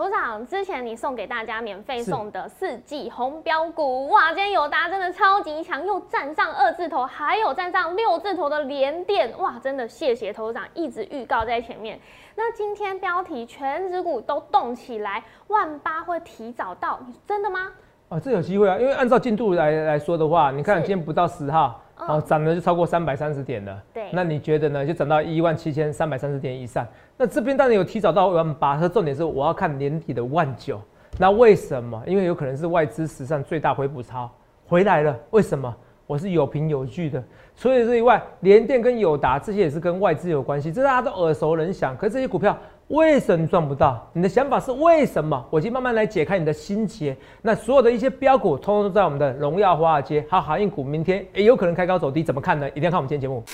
头长，之前你送给大家免费送的四季红标股，哇，今天友达真的超级强，又站上二字头，还有站上六字头的连电，哇，真的谢谢头长一直预告在前面。那今天标题全指股都动起来，万八会提早到，真的吗？啊，这有机会啊，因为按照进度来来说的话，你看今天不到十号。哦，涨了就超过三百三十点了。对，那你觉得呢？就涨到一万七千三百三十点以上。那这边当然有提早到万八，它重点是我要看年底的万九。那为什么？因为有可能是外资史上最大回补超回来了。为什么？我是有凭有据的。除了这以外，联电跟友达这些也是跟外资有关系，这大家都耳熟能详。可是这些股票。为什么赚不到？你的想法是为什么？我先慢慢来解开你的心结。那所有的一些标股，通通都在我们的荣耀华尔街，还有航运股，明天也有可能开高走低，怎么看呢？一定要看我们今天节目。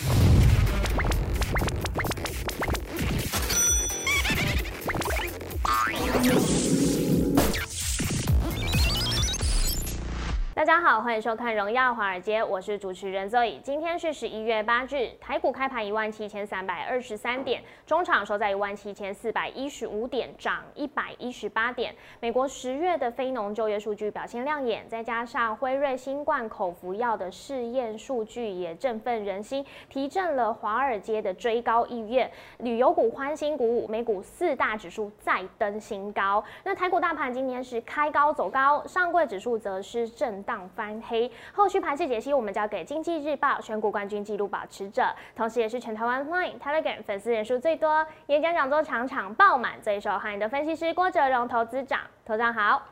大家好，欢迎收看《荣耀华尔街》，我是主持人 Zoe。今天是十一月八日，台股开盘一万七千三百二十三点，中场收在一万七千四百一十五点，涨一百一十八点。美国十月的非农就业数据表现亮眼，再加上辉瑞新冠口服药的试验数据也振奋人心，提振了华尔街的追高意愿。旅游股欢欣鼓舞，美股四大指数再登新高。那台股大盘今天是开高走高，上柜指数则是震荡。翻黑，后续盘势解析我们交给经济日报选股冠军纪录保持者，同时也是全台湾 Line Telegram 粉丝人数最多、演讲讲座场场爆满、最受欢迎的分析师郭哲荣投资长。头长好，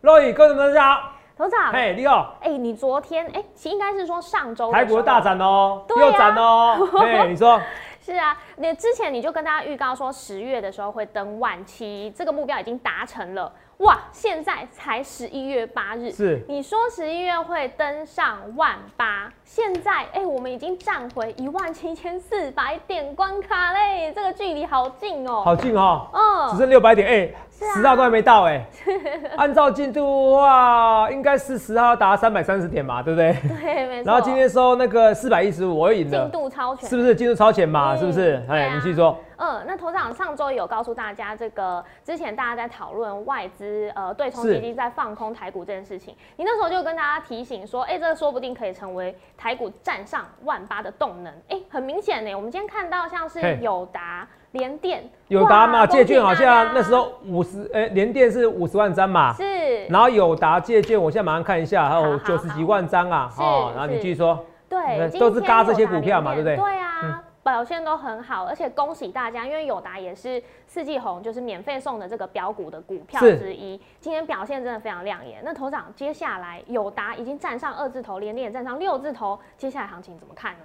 洛宇各位大家好，头长，嘿，你好，哎，你昨天哎，应该是说上周台股大涨哦，又涨哦，哎，你说是啊，你之前你就跟大家预告说十月的时候会登万七，这个目标已经达成了。哇，现在才十一月八日，是你说十一月会登上万八，现在哎，我们已经站回一万七千四百点关卡嘞，这个距离好近哦，好近哦，嗯，只剩六百点哎。十号都还没到哎，按照进度的话，应该是十号达三百三十点嘛，对不对？对，没错。然后今天收那个四百一十五，我赢了。进度超前，是不是进度超前嘛？是不是？哎，你继续说。嗯，那头长上周有告诉大家，这个之前大家在讨论外资呃对冲基金在放空台股这件事情，你那时候就跟大家提醒说，哎，这个说不定可以成为台股站上万八的动能。哎，很明显呢，我们今天看到像是友达。联电友达嘛，借券好像那时候五十，哎，联电是五十万张嘛，是。然后友达借券，我现在马上看一下，还有九十几万张啊，哦，然后你继续说，对，都是嘎这些股票嘛，对不对？对啊，表现都很好，而且恭喜大家，因为友达也是四季红，就是免费送的这个标股的股票之一，今天表现真的非常亮眼。那头长，接下来友达已经站上二字头，联电站上六字头，接下来行情怎么看呢？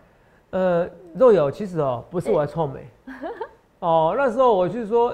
呃，若有，其实哦，不是我在臭美。哦，那时候我就是说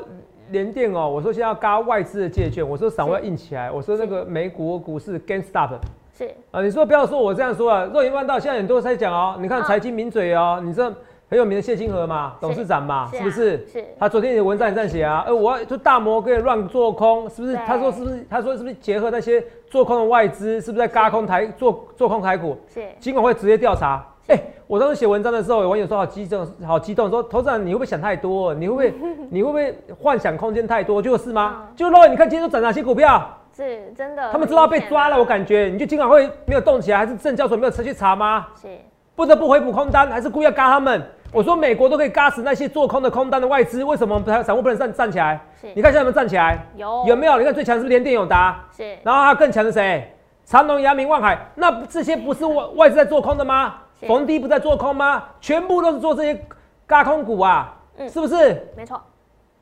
联电哦，我说现在要嘎外资的借券，我说散户要硬起来，我说那个美股股市 gain stop 是啊，你说不要说我这样说啊，若言万道，现在很多在讲哦，你看财经名嘴哦，你这很有名的谢金河嘛，董事长嘛，是不是？是。他昨天的文章也这样写啊，呃，我就大摩可以乱做空，是不是？他说是不是？他说是不是结合那些做空的外资，是不是在嘎空台做做空台股？是。金管会直接调查。哎，我当时写文章的时候，有网友说好激动，好激动，说头长你会不会想太多？你会不会 你会不会幻想空间太多？就是吗？就喽，你看今天都涨哪些股票？是真的。他们知道被抓了，我感觉你就金管会没有动起来，还是证交所没有持续查吗？是不得不回补空单，还是故意要嘎他们？我说美国都可以嘎死那些做空的空单的外资，为什么不散户不能站站起来？你看现在有没有站起来？有有没有？你看最强是不是连电永达？是，然后还有更强的谁？长隆、阳明、万海，那这些不是外外资在做空的吗？逢低不在做空吗？全部都是做这些嘎空股啊，嗯，是不是？没错，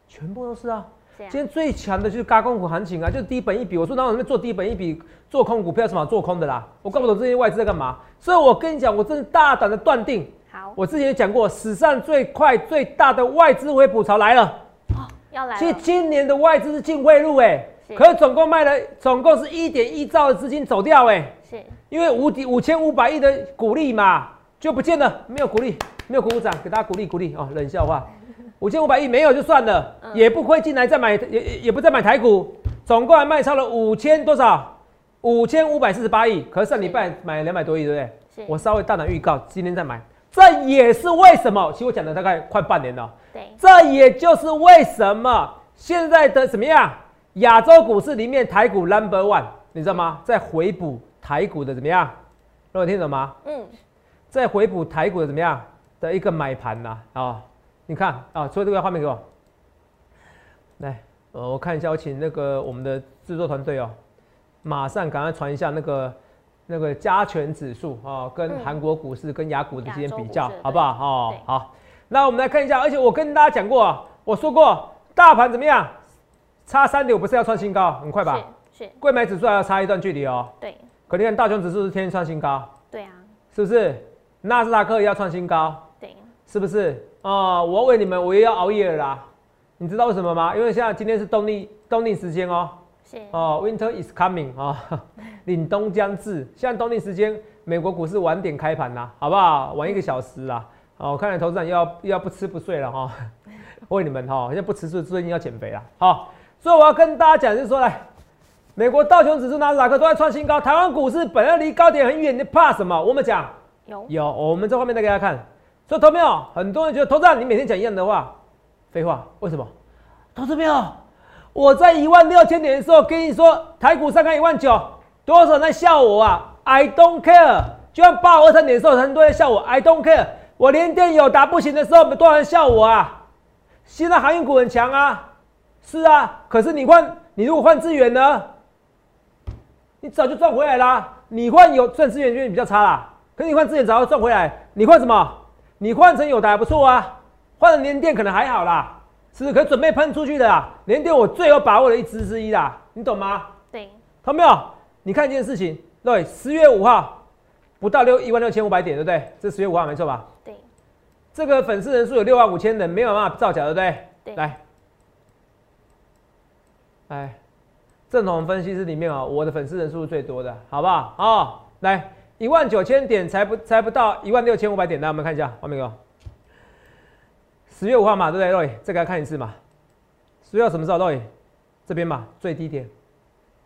全部都是啊。今天最强的就是嘎空股行情啊，就是低本一笔。我说，那我们做低本一笔做空股票，什么做空的啦？我搞不懂这些外资在干嘛。所以我跟你讲，我真的大胆的断定，好，我之前也讲过，史上最快最大的外资回补潮来了。哦，要来。其实今年的外资是净汇入哎，可是总共卖了，总共是一点一兆的资金走掉哎。是。因为五五千五百亿的股利嘛，就不见了，没有股利，没有鼓掌，给大家鼓励鼓励哦，冷笑话，五千五百亿没有就算了，也不会进来再买，也也不再买台股，总共还卖超了五千多少？五千五百四十八亿，可是上礼拜买两百多亿，对不对？我稍微大胆预告，今天再买，这也是为什么？其实我讲了大概快半年了，对，这也就是为什么现在的怎么样？亚洲股市里面台股 number one，你知道吗？在回补台股的怎么样？各位听懂吗？嗯，在回补台股的怎么样的一个买盘呐？啊，你看啊，所以这个画面给我，来，呃，我看一下，我请那个我们的制作团队哦，马上赶快传一下那个那个加权指数啊，跟韩国股市跟雅股的之间比较，好不好？哦，好，那我们来看一下，而且我跟大家讲过啊，我说过大盘怎么样？差三点五不是要创新高，很快吧？是。贵买指数还要差一段距离哦。对。可你看大熊指数是天天创新高。对啊。是不是？纳斯达克也要创新高。对。是不是？哦，我为你们我也要熬夜了啦。你知道为什么吗？因为现在今天是冬令冬令时间哦。是。哦，Winter is coming 啊，凛冬将至。现在冬令时间，美国股市晚点开盘啦，好不好？晚一个小时啦。哦，看来投资人要要不吃不睡了哈。为你们哈，现在不吃睡，最近要减肥了。好。所以我要跟大家讲，就是说，来，美国道琼指数、纳斯达克都在创新高，台湾股市本来离高点很远，你怕什么？我们讲有有，我们在后面再给大家看。所以，投票很多人觉得，投资你每天讲一样的话，废话，为什么？投资票，我在一万六千点的时候跟你说，台股上看一万九，多少人在笑我啊？I don't care。就像八二三点的时候，很多人笑我，I don't care。我连电有打不行的时候，多少人笑我啊？现在航运股很强啊。是啊，可是你换你如果换资源呢？你早就赚回来啦。你换有赚资源就比较差啦。可是你换资源早就赚回来。你换什么？你换成有的还不错啊。换成连电可能还好啦，是不是？可准备喷出去的啦。连电我最有把握的一支之一啦，你懂吗？对。看到没有？你看一件事情，对，十月五号不到六一万六千五百点，对不对？这十月五号没错吧？对。这个粉丝人数有六万五千人，没有办法造假，对不对？对。来。哎，正统分析师里面啊，我的粉丝人数是最多的，好不好？哦，来一万九千点才不才不到一万六千五百点，来我们看一下画面哥。十月五号嘛，对不对？Roy，再给他看一次嘛。十月什么时候？Roy，这边嘛，最低点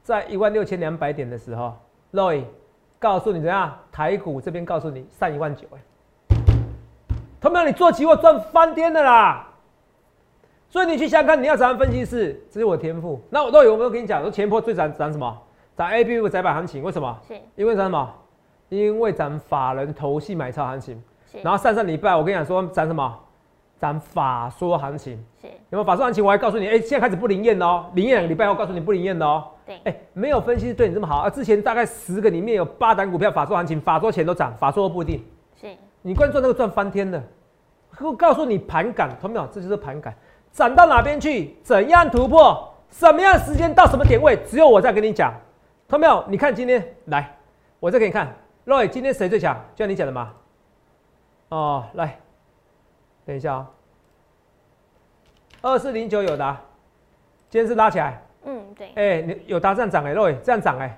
在一万六千两百点的时候，Roy 告诉你怎样？台股这边告诉你上一万九，哎，他们让你做期货赚翻天的啦。所以你去香港，你要怎样分析是，这是我天赋。那我都有没有跟你讲说，前坡最涨涨什么？涨 A B U 窄板行情，为什么？是。因为涨什么？因为涨法人投系买超行情。然后上上礼拜我跟你讲说涨什么？涨法说行情。是。有没有法说行情？我还告诉你，哎，现在开始不灵验的哦，灵验两个礼拜后告诉你不灵验的哦。对。哎，没有分析对你这么好啊！之前大概十个里面有八档股票法说行情，法说钱都涨，法说不一定。是。你关注那个赚翻天的，我告诉你盘感，同没有？这就是盘感。涨到哪边去？怎样突破？什么样时间到什么点位？只有我在跟你讲，看到没有？你看今天来，我再给你看，Roy，今天谁最强？就像你讲的嘛？哦，来，等一下啊，二四零九有的，今天是拉起来。嗯，对。哎，你有达这样涨哎，Roy 这样涨哎，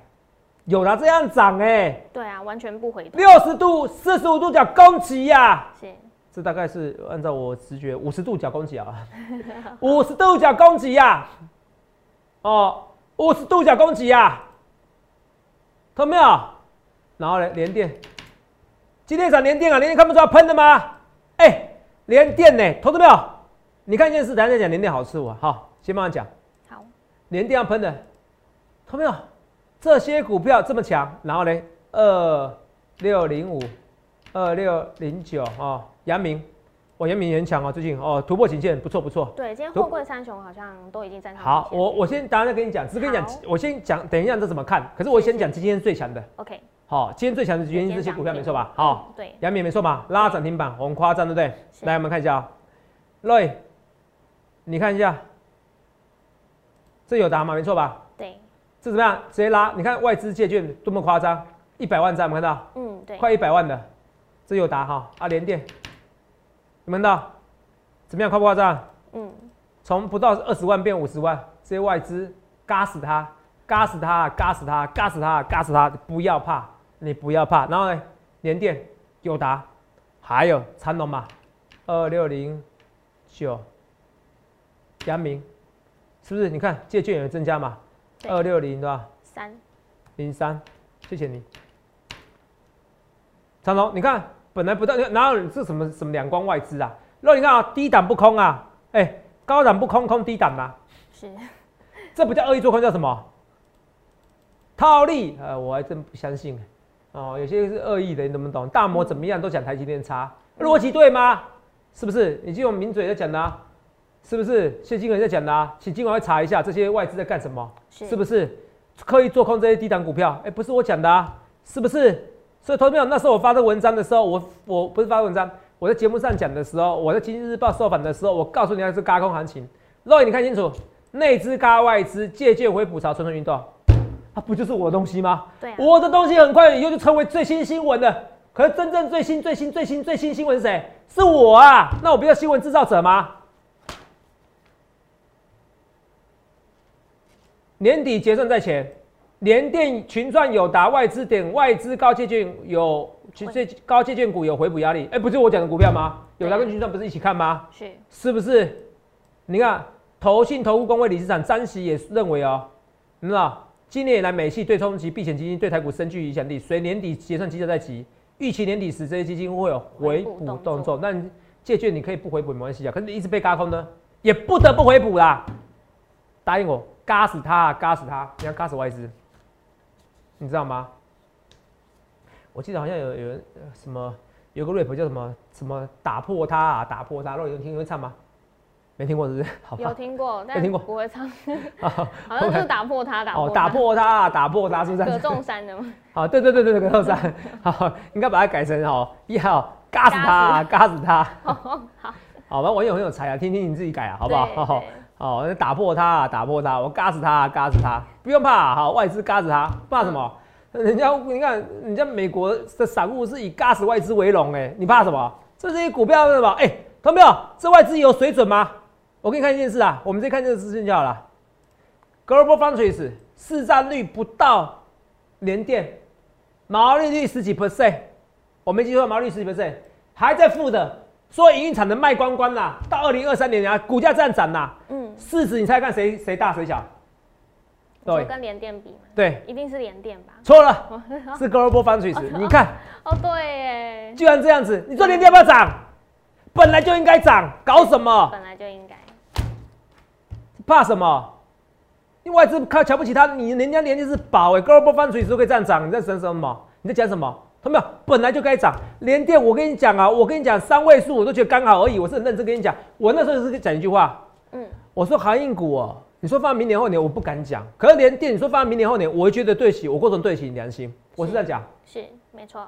有达这样涨哎。对啊，完全不回头。六十度、四十五度角攻击呀！是。这大概是按照我直觉 五十度角攻击啊，五十度角攻击呀，哦，五十度角攻击呀，看到没有？然后呢，连电，今天涨连电啊，连电看不出来喷的吗？哎，连电呢，投资没有？你看一件事，等下再讲连电好吃我。好，先慢慢讲。好，连电要喷的，看到没有？这些股票这么强，然后呢，二六零五，二六零九啊。阳明，我阳明也很强哦，最近哦突破颈线不错不错。对，今天货柜三雄好像都已经站上。好，我我先等下再跟你讲，只跟你讲，我先讲，等一下这怎么看？可是我先讲今天最强的。OK。好，今天最强的原因这些股票没错吧？好，对，阳明没错吧？拉涨停板，很夸张，对不对？来，我们看一下啊，Roy，你看一下，这有答吗？没错吧？对。这怎么样？直接拉，你看外资借券多么夸张，一百万张，有没有看到？嗯，对。快一百万的，这有答哈？啊，联电。你们到怎么样？夸不夸张？嗯，从不到二十万变五十万，这些外资嘎死他，嘎死他，嘎死他，嘎死他，嘎死他！不要怕，你不要怕。然后呢，联电、友达，还有长隆嘛，二六零九，阳明，是不是？你看借券有增加嘛？二六零对吧？三零三，谢谢你，长隆，你看。本来不到，哪有是什么什么两光外资啊？那你看啊，低档不空啊，哎，高档不空，空低档啊。是，这不叫恶意做空，叫什么？套利？呃，我还真不相信。哦，有些是恶意的，你懂不懂？大摩怎么样都讲台积电差，逻辑对吗？是不是？你就用名嘴在讲的，是不是？谢金文在讲的，请今晚会查一下这些外资在干什么，是不是？刻意做空这些低档股票？哎，不是我讲的，啊，是不是？所以投资那时候我发这文章的时候，我我不是发文章，我在节目上讲的时候，我在经济日报受访的时候，我告诉你那是轧空行情。肉眼你看清楚，内资加外资借券回补潮，蠢蠢欲动，它不就是我的东西吗？对，我的东西很快以后就成为最新新闻的。可是真正最新最新最新最新新闻是谁？是我啊！那我不叫新闻制造者吗？年底结算在前，联电群创友达外资点外资高借券有，其实高借券股有回补压力。哎，不是我讲的股票吗？有达跟群创不是一起看吗？是，是不是？你看，投信投顾工会理事长詹喜也认为哦，你知道，今年以来美系对冲及避险基金对台股深具影响力，随年底结算基调在即，预期年底时这些基金会有回补动作。那借券你可以不回补没关系啊，可是你一直被嘎空呢，也不得不回补啦。答应我。嘎死他，嘎死他！你要嘎死外资，你知道吗？我记得好像有有人什么有个 rap 叫什么什么打破他啊，打破他。若有人听会唱吗？没听过是不是？有听过，没听过，不会唱。好像是打破它，打破。哦，打破它，打破它，是不是？葛仲山的吗？好，对对对对，葛仲山。好，应该把它改成哦，一号嘎死他，嘎死他。好，好吧，网友很有才啊，听听你自己改啊，好不好？哦，打破它，打破它，我嘎死它，嘎死它，不用怕，好，外资嘎死它，怕什么？人家你看，人家美国的散户是以嘎死外资为荣，哎，你怕什么？这些股票是什么？哎，看到没有？这外资有水准吗？我给你看一件事啊，我们再看这个资讯就好了。Global Foundries 市占率不到连电，毛利率十几 percent，我没记错，毛利率十几 percent，还在负的。说营运产能卖光光啦，到二零二三年啊，股价这样涨啦，嗯，市值你猜看谁谁大谁小？对，跟联电比对，一定是联电吧？错了，是 Global Foundries。你看，哦对耶，居然这样子，你说联电要不要涨？本来就应该涨，搞什么？本来就应该，怕什么？你外资看瞧不起他，你人家联电是宝哎，Global Foundries 都可以这样涨，你在想什么？你在讲什么？有没有？本来就该涨，连电我跟你讲啊，我跟你讲三位数我都觉得刚好而已。我是很认真跟你讲，我那时候是讲一句话，嗯，我说航运股哦，你说放明年后年我不敢讲，可是连电你说放明年后年，我会觉得对起我过程对起良心，我是在讲，是没错。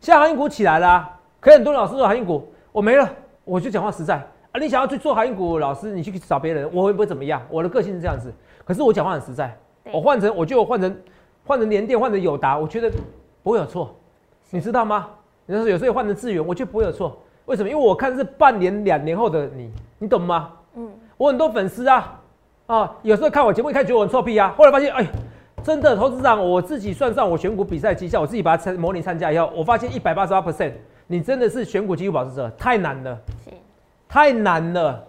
现在航运股起来了，可是很多老师说航运股我没了，我就讲话实在啊，你想要去做航运股老师，你去找别人，我会不会怎么样？我的个性是这样子，可是我讲话很实在，我换成我就换成换成连电换成友达，我觉得。不会有错，你知道吗？你说有时候换成资源，我就不会有错。为什么？因为我看是半年、两年后的你，你懂吗？嗯，我很多粉丝啊，啊，有时候看我节目，一开始觉得我很臭屁啊，后来发现，哎，真的，投资长，我自己算上我选股比赛绩效，我自己把它参模拟参加以后，我发现一百八十八 percent，你真的是选股纪录保持者，太难了，太难了。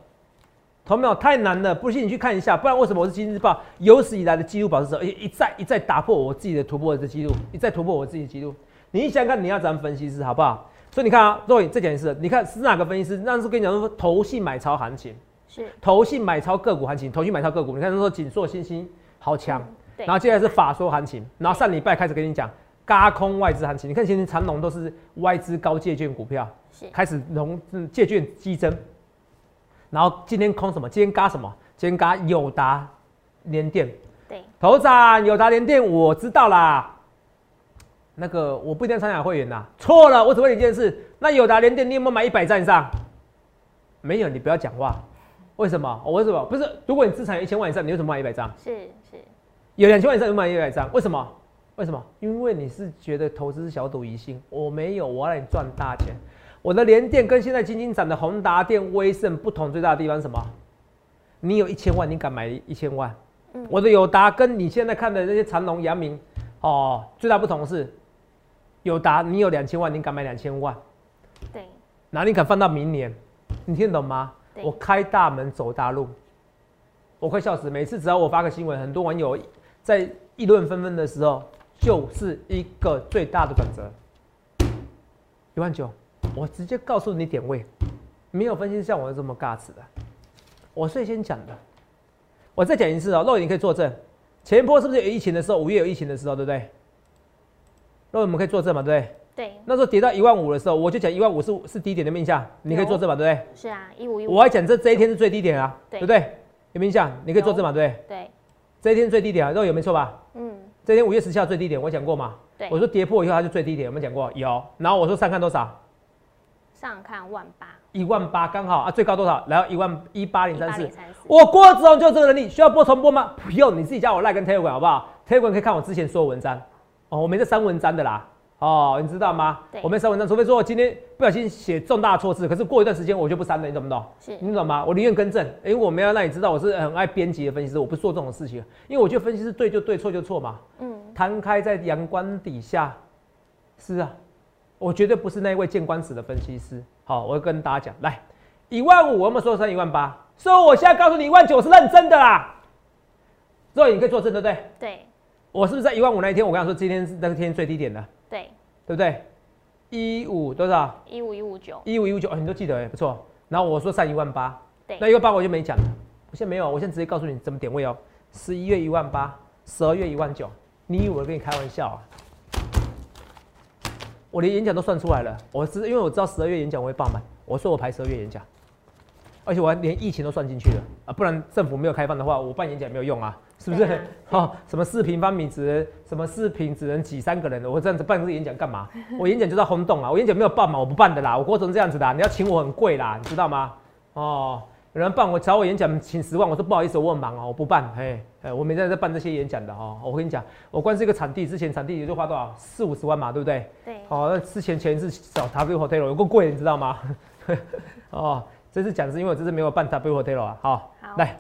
同没有太难了，不信你去看一下，不然为什么我是今日报有史以来的纪录保持者，一一再一再打破我自己的突破的记录，一再突破我自己的记录。你想想看，你要怎样分析师好不好？所以你看啊，若隐这件事，你看是哪个分析师？那是跟你讲说投信买超行情，是投信买超个股行情，投信买超个股。你看他说锦硕、新兴好强，然后接下来是法说行情，然后上礼拜开始跟你讲嘎空外资行情。你看今天长龙都是外资高借券股票，开始融借券激增。然后今天空什么？今天嘎什么？今天嘎友达联电。对，头涨友达联电，我知道啦。那个我不一定参加会员呐。错了，我只问你一件事：那友达联电，你有没有买一百站以上？没有，你不要讲话。为什么？我为什么？不是，如果你资产有一千万以上，你为什么买一百张？是是。有两千万以上，你买一百张？为什么？为什么？因为你是觉得投资是小赌怡心。我没有，我要让你赚大钱。我的联电跟现在金金涨的宏达电、威盛不同最大的地方是什么？你有一千万，你敢买一千万？嗯，我的友达跟你现在看的那些长隆、阳明，哦，最大不同是，友达你有两千万，你敢买两千万？对。那你敢放到明年？你听懂吗？我开大门走大路，我快笑死！每次只要我发个新闻，很多网友在议论纷纷的时候，就是一个最大的转折，一万九。我直接告诉你点位，没有分析像我这么尬词的。我最先讲的，我再讲一次哦，肉眼你可以作证，前一波是不是有疫情的时候？五月有疫情的时候，对不对？肉眼我们可以作证嘛，对不对？对，那时候跌到一万五的时候，我就讲一万五是是低点的面向，你可以作证嘛，对不对？是啊，一五一五，我还讲这这一天是最低点啊，对对不对？有没有印象？你可以作证嘛，对不对？对，这一天是最低点啊，肉眼没错吧？嗯，这一天五月十七号最低点，我讲过嘛？对我说跌破以后它就最低点，有没有讲过？有。然后我说上看多少？上看万八，一万八刚好啊，最高多少？来到一万一八零三四。我郭子龙就有这个能力，需要播重播吗？不用，你自己加我赖跟 Telegram 好不好？Telegram 可以看我之前所有文章哦，我没在删文章的啦。哦，你知道吗对？我没删文章，除非说我今天不小心写重大错字，可是过一段时间我就不删了，你懂不懂？是你懂吗？我宁愿更正，因为我没有让你知道我是很爱编辑的分析师，我不做这种事情，因为我觉得分析师对就对，错就错嘛。嗯，摊开在阳光底下，是啊，我绝对不是那一位见光死的分析师。好，我要跟大家讲，来，一万五，我们说升一万八，所以我现在告诉你，一万九是认真的啦。所以你可以作证，对不对？对我是不是在一万五那一天，我跟他说今天是那个天最低点的，对，对不对？一五多少？一五一五九，一五一五九，哦，你都记得哎，不错。然后我说上一万八，对那一万八我就没讲了，我现在没有，我现在直接告诉你怎么点位哦。十一月一万八，十二月一万九，你以为我跟你开玩笑啊？我连演讲都算出来了，我是因为我知道十二月演讲我会爆满，我说我排十二月演讲，而且我还连疫情都算进去了啊，不然政府没有开放的话，我办演讲没有用啊，是不是？哦，什么四平方米只能什么四平只能挤三个人的，我这样子办这个演讲干嘛？我演讲就是要轰动啊，我演讲没有办嘛，我不办的啦，我过成这样子的啊、你要请我很贵啦，你知道吗？哦，有人办我找我演讲请十万，我说不好意思，我很忙哦，我不办，嘿，哎，我没在这办这些演讲的哦。我跟你讲，我光是一个场地，之前场地也就花多少四五十万嘛，对不对？对，哦，那之前前一次找 W Hotel 有够贵，你知道吗？哦，这次讲是因为我这次没有办 W Hotel 啊。好，好来，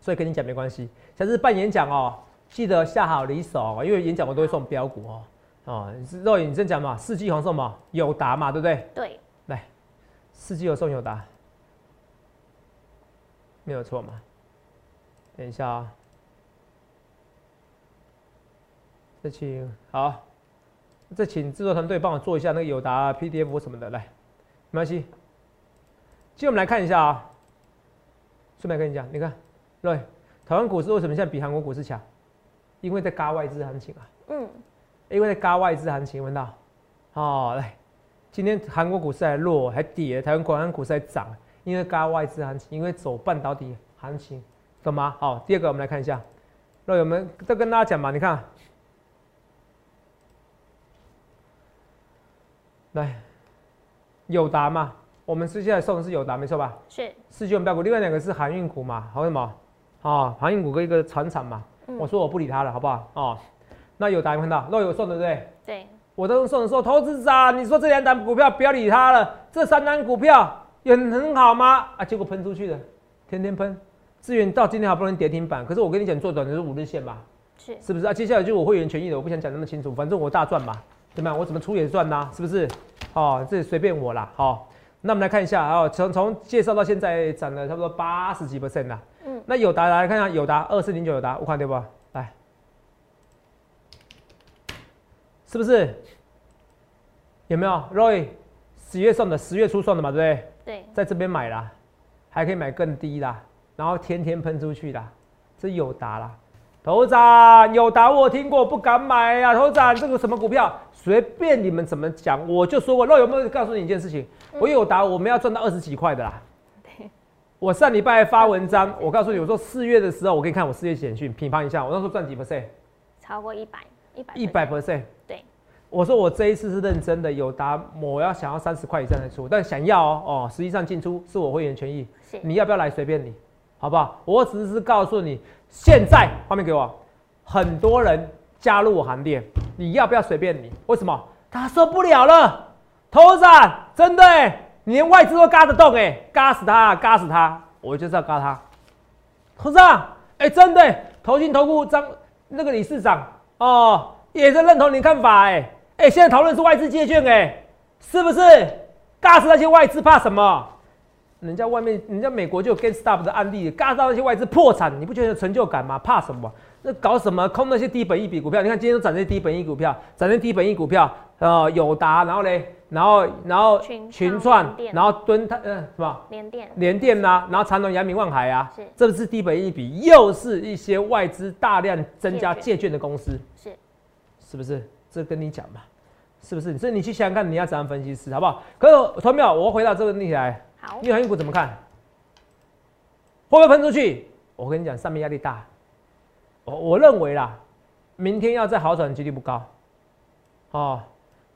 所以跟你讲没关系。下次办演讲哦，记得下好离手哦，因为演讲我都会送标股哦。哦，你是肉眼你真讲嘛？四季红送嘛？友达嘛，对不对？对，来，四季有送友达，没有错嘛？等一下啊、这请好，这请制作团队帮我做一下那个友达 PDF 什么的，来，没关系。今天我们来看一下啊、顺便跟你讲，你看，对，台湾股市为什么现在比韩国股市强？因为在嘎外资行情啊。嗯，因为在嘎外资行情，闻到？哦，来，今天韩国股市还弱，还跌，台湾国安股市还涨，因为嘎外资行情，因为走半导体行情，懂吗？好，第二个我们来看一下，那我们再跟大家讲嘛，你看，来，友达嘛，我们是现在送的是友达，没错吧？是，四九标股，另外两个是航运股嘛，还有什么？哦，航运股跟一个船厂嘛，嗯我说我不理他了，好不好？哦，那友达有看到，肉有送对不对？对，我当时送的时候，投资长，你说这两档股票不要理他了，这三档股票也很好吗？啊，结果喷出去的，天天喷。资源到今天好不容易跌停板，可是我跟你讲，做短的是五日线吧，是，是不是啊？接下来就是我会员权益的，我不想讲那么清楚，反正我大赚嘛，对吗？我怎么出也赚呐、是不是？哦，这随便我啦。好、那我们来看一下，啊，从从介绍到现在涨了差不多八十几 percent 啦。嗯，那友达来看一下，友达二四零九友达，我看对不？来，是不是？有没有？Roy 十月送的，十月初送的嘛，对不对？对，在这边买啦，还可以买更低啦，然后天天喷出去啦，这友达啦。头长，友达我听过，不敢买呀、头长，这个什么股票，随便你们怎么讲，我就说过。那有没有告诉你一件事情？我友达我们要赚到二十几块的啦。对，我上礼拜发文章，我告诉你，我说四月的时候，我给你看我四月简讯，评判一下，我那时候赚几 percent，超过一百，一百，一百 percent。对，我说我这一次是认真的，有达我要想要三十块以上才出，但想要哦哦，实际上进出是我会员权益，你要不要来随便你，好不好？我只是告诉你，现在画面给我，很多人加入我行列，你要不要随便你？为什么？他受不了了，头长真的欸，你连外资都嘎得动哎，嘎死他，嘎死他，我就是要嘎他。头长，哎，真的欸，投信投顾张那个理事长哦，也是认同你看法哎，哎，现在讨论是外资借券哎，是不是？尬死那些外资怕什么？人家外面，人家美国就有 GameStop 的案例，尬到那些外资破产，你不觉得有成就感吗？怕什么？那搞什么空那些低本益比股票？你看今天都涨这些低本益股票，涨这些低本益股票，呃，友达，然后嘞，然后然后群群创创联，电然后敦泰，呃，什么联电联电呐，然后长隆、阳明、望海啊是，这是低本一比，又是一些外资大量增加借借券的公司，是是不是？这跟你讲嘛，是不是？所以你去想想看，你要怎样分析师，好不好？可是团淼，我回答这个问题来，好你航运股怎么看？会不会喷出去？我跟你讲，上面压力大。我我认为啦，明天要再好转的几率不高。哦，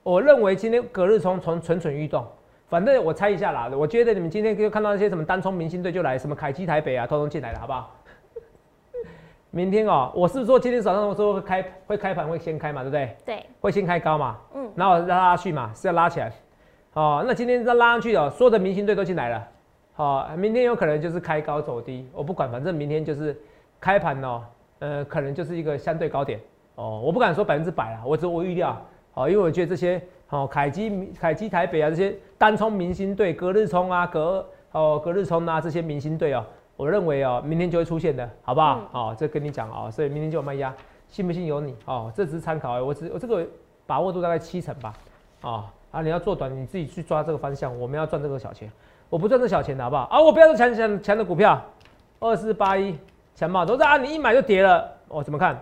我认为今天隔日冲从蠢蠢欲动。反正我猜一下啦，我觉得你们今天就看到那些什么单冲明星队就来，什么凯基台北啊，通通进来了，好不好？明天哦，我是说今天早上我说会开会开盘会先开嘛，对不对？对，会先开高嘛，嗯，然后拉拉去嘛，是要拉起来。哦，那今天再拉上去哦，所有的明星队都进来了。好、明天有可能就是开高走低，我不管，反正明天就是开盘哦，呃，可能就是一个相对高点哦，我不敢说百分之百啦，我只我预料，好、因为我觉得这些哦，凯基、凯基台北啊，这些单冲明星队、隔日冲啊、隔哦隔日冲啊这些明星队哦，我认为哦，明天就会出现的，好不好？嗯哦，这跟你讲哦，所以明天就有卖压，信不信由你哦，这只是参考我只我这个把握度大概七成吧，哦啊，你要做短，你自己去抓这个方向，我们要赚这个小钱。我不赚这小钱的好不好？啊，我不要这强强强的股票，二四八一强茂都是啊，你一买就跌了，哦，怎么看？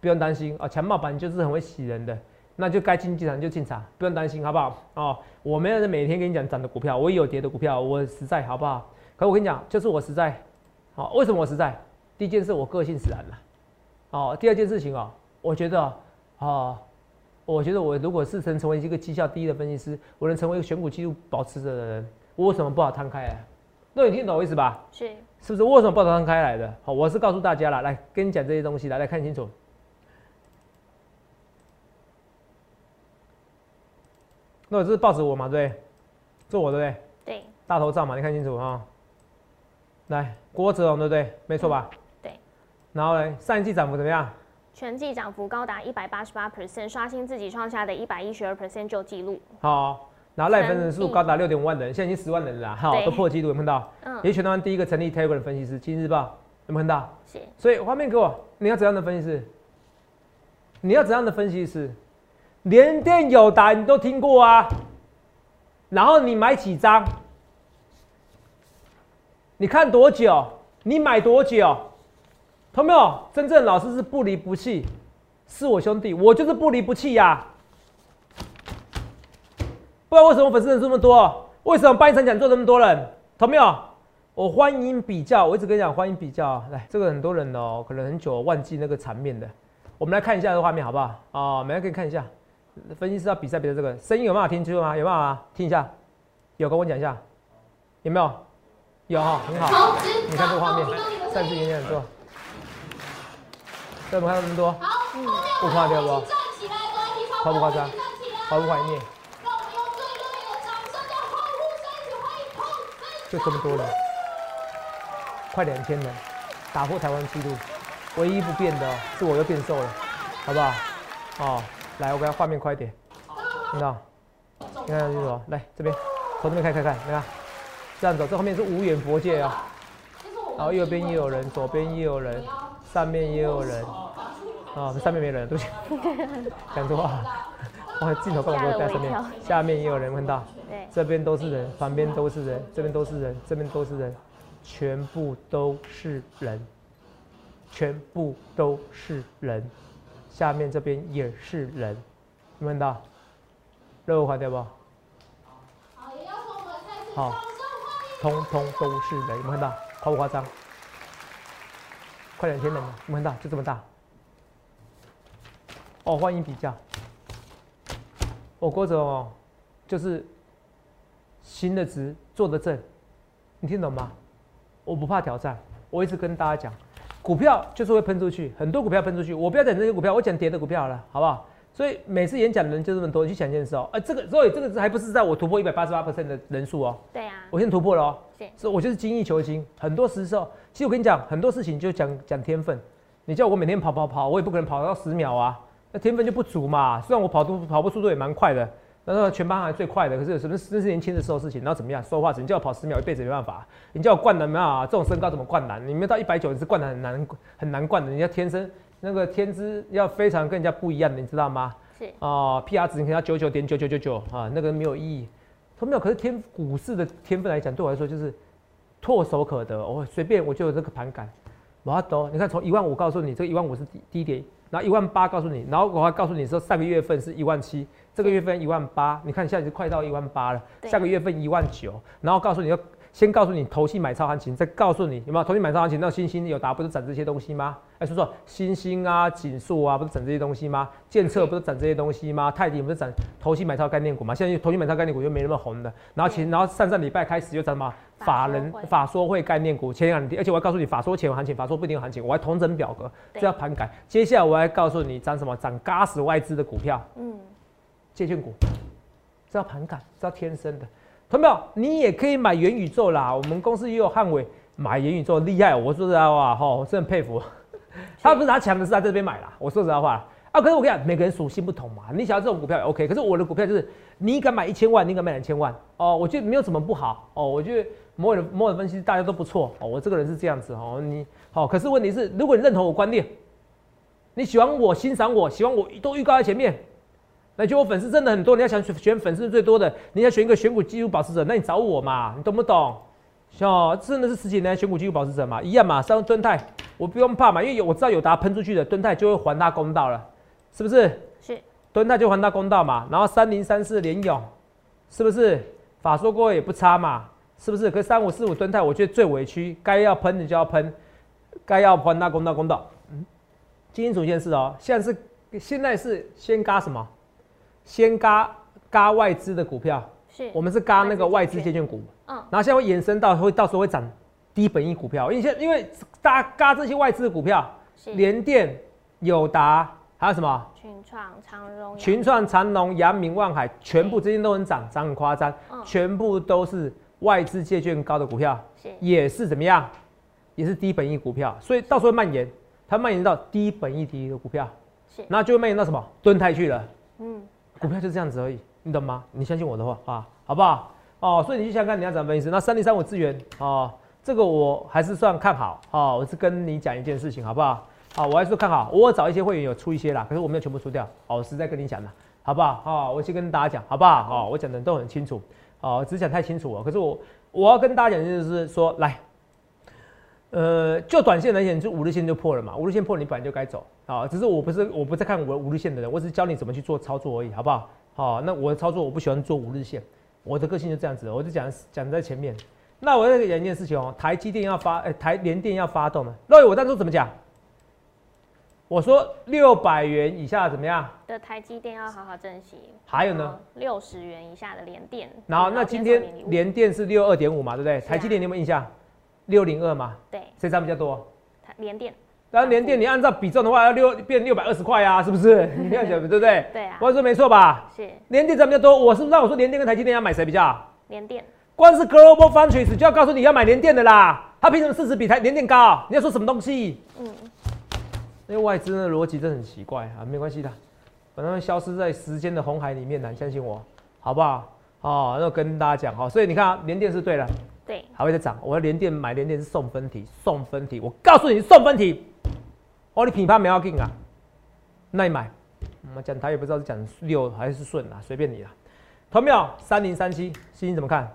不用担心啊，强茂板就是很会洗人的，那就该进进场就进场，不用担心好不好？哦，我没有是每天跟你讲涨的股票，我也有跌的股票，我实在好不好？可我跟你讲，就是我实在，好、为什么我实在？第一件事我个性使然了，哦，第二件事情哦，我觉得哦。我觉得我如果是能成为一个绩效第一的分析师，我能成为一个选股记录保持者的人，我为什么不好摊开来？那你听懂我意思吧？是是不是？我为什么不好摊开来的？好，我是告诉大家了，来跟你讲这些东西，来来看清楚。那这是报纸我嘛，对不对？这我对不对？对，大头照嘛，你看清楚啊、来，郭哲荣对不对？没错吧？对。然后呢，上一季涨幅怎么样？全季涨幅高达一百八十八 percent，刷新自己创下的一百一十二 percent 旧纪录。好，然后赖分人数高达六点五万人，现在已经十万人了啦，哈，对都破纪录，有没有看到？嗯也是全台湾第一个成立 Telegram 的分析师，《今日日报》有没有看到？是所以画面给我，你要怎样的分析师？你要怎样的分析师？连电友达你都听过啊，然后你买几张？你看多久？你买多久？同没有？真正老师是不离不弃，是我兄弟，我就是不离不弃呀、不然为什么粉丝人数那么多？为什么办一场讲座那么多人？同没有？我欢迎比较，我一直跟你讲欢迎比较。来，这个很多人哦，可能很久忘记那个场面的，我们来看一下这个画面好不好？啊、每个人可以看一下。分析师要比赛比赛这个声音有办法听清楚吗？有办法吗？听一下，有跟我讲一下，有没有？有哈，很好。你看这个画面，上次演讲很多，对不看到那么多？好不夸张不？夸不夸张？夸不夸张？就这么多人，快两千人，打破台湾纪录。唯一不变的哦是我又变瘦了，好不好？哦，来，我给他画面快一点，看到？你看清楚哦，来这边，从这边看看看，你看，这样走，这后面是无远佛界啊、然后右边也有人，左边也有人，上面也有人，啊、上面没人，对不起，讲错话，哇，镜头干嘛给我在上面？下面也有人，看到？对，这边都是人，旁边都是人，这边都是人，这边都是人，全部都是人，全部都是人，下面这边也是人，有没有看到？肉垮掉不？好，通通都是人，有没有看到？夸不夸张？快两千人了，有没有看到？就这么大。哦，欢迎比较。我郭总哦，就是行得直，坐得正，你听懂吗？我不怕挑战，我一直跟大家讲，股票就是会喷出去，很多股票喷出去，我不要讲这些股票，我讲跌的股票好了，好不好？所以每次演讲的人就这么多，你去想一件事哦，呃，这个所以这个还不是在我突破一百八十八 percent 的人数哦，对啊，我现在突破了哦，是所以我就是精益求精。很多时候，其实我跟你讲，很多事情就讲讲天分。你叫我每天跑跑跑，我也不可能跑到十秒啊，那天分就不足嘛。虽然我跑步跑步速度也蛮快的，那时候全班还最快的，可是有什么那是年轻的时候事情，然后怎么样？说话，你叫我跑十秒，一辈子没办法。你叫我灌篮没办法，这种身高怎么灌篮？你没有到一百九，你是灌篮很难很难灌的，你要天生那个天资要非常跟人家不一样的，你知道吗？是哦，PR 值你看要九九点九九九九啊，那个没有意义。同没有？可是天股市的天分来讲，对我来说就是唾手可得。我随便我就有这个盘感，我要都你看从一万五告诉你，这一万五是低低点，然后一万八告诉你，然后我还告诉你说上个月份是一万七，这个月份一万八，你看现在是快到一万八了，下个月份一万九，然后告诉你要。先告诉你投信买超行情，再告诉你有没有投信买超行情。那星星有达不是涨这些东西吗？哎，说说星星啊、锦数啊，不是涨这些东西吗？建策不是涨这些东西吗？泰迪不是涨投信买超概念股吗？现在投信买超概念股又没那么红的。然后前然后上上礼拜开始又涨什么法人法说会概念股，前两天而且我要告诉你法说前有行情，法说不一定有行情，我还同整表格，这要盘改。接下来我还告诉你涨什么涨嘎死外资的股票，嗯，借券股，这要盘改，这要天生的。同没有？你也可以买元宇宙啦。我们公司也有汉伟买元宇宙，厉害！我说实在话，哈，我真的佩服。他不是他强的是在这边买啦。我说实在话啊，可是我跟你讲，每个人属性不同嘛。你想要这种股票也 OK，可是我的股票就是你敢买一千万，你敢买两千万哦。我觉得没有什么不好哦。我觉得摩尔摩尔分析大家都不错哦。我这个人是这样子哦。你好，可是问题是，如果你认同我观念，你喜欢我欣赏我，喜欢我都预告在前面。那就我粉丝真的很多，你要想选粉丝最多的，你要选一个选股技术保持者，那你找我嘛，你懂不懂？哦，真的是十几年选股技术保持者嘛，一样嘛，上蹲泰，我不用怕嘛，因为有我知道有达喷出去的蹲泰就会还他公道了，是不是？是，蹲泰就还他公道嘛，然后三零三四连勇，是不是？法说过也不差嘛，是不是？可三五四五蹲泰，我觉得最委屈，该要喷的就要喷，该要还他公道公道。嗯，听清楚一件事哦，现在是现在是先嘎什么？先嘎嘎外资的股票，是。我们是嘎那个外资借券股，嗯，然后现在会延伸到会到时候会涨低本益股票，因为现因为大嘎这些外资的股票，联电、友达还有什么？群创、长荣、群创、长荣、阳明、万海，全部最近都很涨，涨很夸张，全部都是外资借券高的股票，是。也是怎么样，也是低本益股票，所以到时候蔓延，它蔓延到低本益低的股票，是，那就会蔓延到什么？蹲泰去了，嗯。股票就这样子而已，你懂吗？你相信我的话啊，好不好？哦，所以你去想看你要怎么分析。那三零三五资源哦，这个我还是算看好哦。我是跟你讲一件事情，好不好？好，我还是看好。我找一些会员有出一些啦，可是我没有全部出掉。哦，我实在跟你讲了，好不好？好，我先跟大家讲，好不好？哦，我讲的都很清楚。哦，只讲太清楚了。可是我我要跟大家讲就是说，来。呃，就短线来讲，就五日线就破了嘛。五日线破，你本来就该走啊。只是我不是我不在看五五日线的人，我只是教你怎么去做操作而已，好不好？好，那我的操作我不喜欢做五日线，我的个性就这样子，我就讲讲在前面。那我再讲一件事情哦，台积电要发，哎，台联电要发动了。那我当初怎么讲？我说六百元以下怎么样？的台积电要好好珍惜。还有呢？六十元以下的联电。然后那今天联电是六二点五嘛，对不对？台积电你有没有印象？六零二嘛，对，谁涨比较多？连电。然后连电，你按照比重的话，要六变六百二十块啊，是不是？你这样讲对不对？对啊。我说没错吧？是。连电涨比较多，我是不是让我说连电跟台积电要买谁比较？连电。光是 Global Foundries 就要告诉你要买连电的啦，它凭什么市值比台连电高？你要说什么东西？嗯。因为外资的逻辑真的很奇怪啊，没关系的，反正消失在时间的红海里面的，相信我，好不好？哦，那跟大家讲哈，所以你看啊，连电是对的。对，还会再涨。我要连电买连电是送分题，送分题。我告诉你送分题。哦，你品牌没要进啊？那你买。我们讲台也不知道是讲六还是顺啊，随便你啦。投票三零三七，心情怎么看？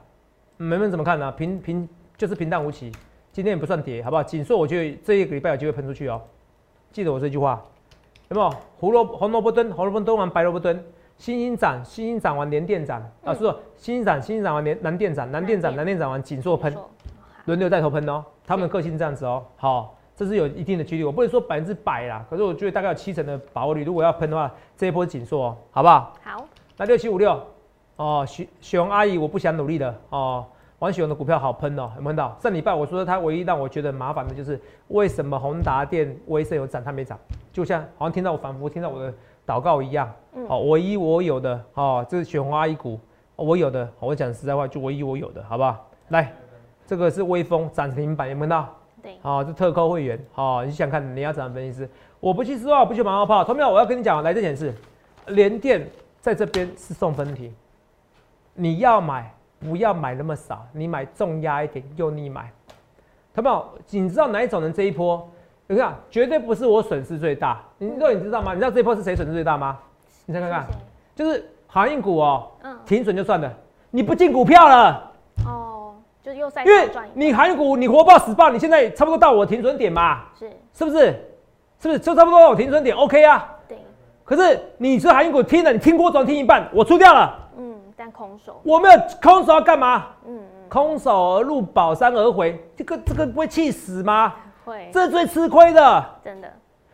没问怎么看呢？平平就是平淡无奇。今天也不算跌，好不好？紧缩，我觉得这一个礼拜有机会喷出去哦。记得我这句话，有没有？胡萝红萝卜蹲，红萝卜蹲完白萝卜蹲。新兴涨，新兴涨完连电涨啊，是说新兴涨，新兴涨完连南电涨，南电涨，南电涨完紧缩喷，轮流带头喷哦。他们个性这样子哦，好，这是有一定的几率，我不能说百分之百啦，可是我觉得大概有七成的把握率。如果要喷的话，这一波紧缩哦，好不好？好。那六七五六哦，雪雪红阿姨，我不想努力的哦。王雪红的股票好喷哦，有没有看到？上礼拜我说他唯一让我觉得麻烦的就是为什么宏达电、威盛有涨，它没涨，就像好像听到我反复听到我的。祷告一样，好，唯一我有的，哦，这是雪红阿姨股，我有的，我讲实在话，就唯一我有的，好不好？来，这个是微风涨停板，有没有到？对，好，这特扣会员，好，你想看你要怎样分析师？我不去丝袜，不去马后炮，同学我要跟你讲，来这件事，连电在这边是送分题，你要买不要买那么少，你买重压一点，用力买，同学你知道哪一种人这一波？你看，绝对不是我损失最大。你，你知道吗？你知道这一波是谁损失最大吗？你再看看就是航运股哦，嗯，停损就算了，你不进股票了，哦，就又再因为你航运股你活报死报，你现在差不多到我停损点嘛，是是不是？是不是就差不多到我停损点？OK 啊。对，可是你这航运股听了，你听过总听一半，我出掉了，嗯，但空手，我没有空手要干嘛？嗯嗯，空手而入，宝山而回，这个这个不会气死吗？会，这是最吃亏的。真的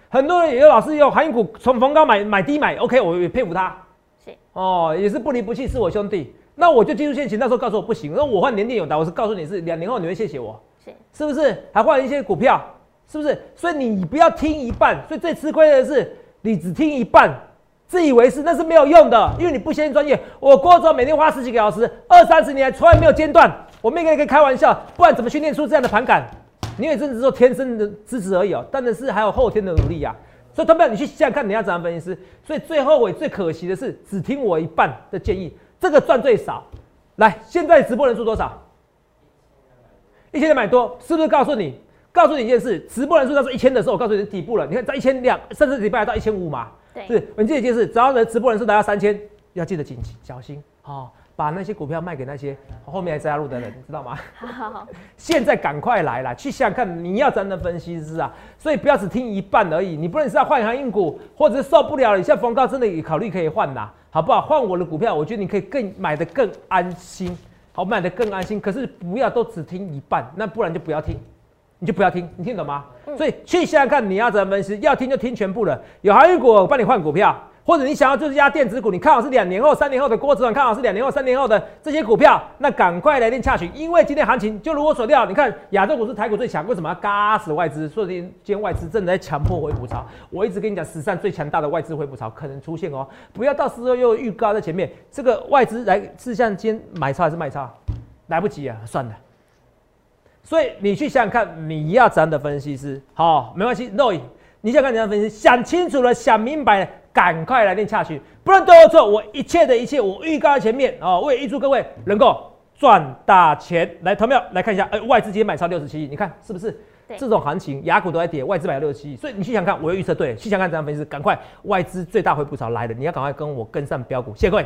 很多人也有老师用航运股从逢高买买低买，OK，我也佩服他。是哦，也是不离不弃，是我兄弟。那我就技术线型，那时候告诉我不行，那我换年电有达，我是告诉你是两年后你会谢谢我，是，是不是？还换一些股票，是不是？所以你不要听一半，所以最吃亏的是你只听一半，自以为是，那是没有用的，因为你不先专业。我郭总每天花十几个小时，二三十年从来没有间断，我没跟你开玩笑，不然怎么训练出这样的盘感？你以为真的只是天生的资质而已哦，但的是还有后天的努力呀、所以，他们你去想想看，你要怎样分析师。所以最后悔、最可惜的是，只听我一半的建议，这个赚最少。来，现在直播人数多少？一千两百多，是不是告诉你？告诉你一件事，直播人数到是一千的时候，我告诉你底部了。你看在一千两，甚至礼拜还到一千五嘛。对，是，我记得一件事，只要人直播人数达到三千，要记得谨小心哦，把那些股票卖给那些 后面来加入的人，你 知道吗？好好好，现在赶快来啦，去想想看，你要真的分析师啊，所以不要只听一半而已。你不能是要换航运股，或者是受不了了，你现在逢高真的也考虑可以换啦，好不好？换我的股票，我觉得你可以更买的更安心，好买的更安心。可是不要都只听一半，那不然就不要听，你就不要听，你听懂吗？所以去想想看，你要怎么分析，要听就听全部了。有航运股，我帮你换股票。或者你想要就是压电子股，你看好是两年后、三年后的郭子团，看好是两年后、三年后的这些股票，那赶快来电洽询，因为今天行情就如我所料，你看亚洲股是台股最强，为什么要嘎死外资？说不定今天外资正在强迫回补潮。我一直跟你讲，史上最强大的外资回补潮可能出现哦，不要到时候又预告在前面，这个外资来是像今天买超还是卖超？来不及啊，算了。所以你去想想看，你要怎样的分析师？好，没关系，Roy，你想看怎样分析？想清楚了，想明白了，赶快来练下去，不然对我错，我一切的一切，我预告在前面哦。我也预祝各位能够赚大钱。来，投票来看一下，哎、外资今天买超六十七亿，你看是不是？对这种行情，雅股都在跌，外资买六十七亿，所以你去想看，我又预测对，去想看怎样分析，赶快外资最大回补潮来了，你要赶快跟我跟上标股，谢谢各位。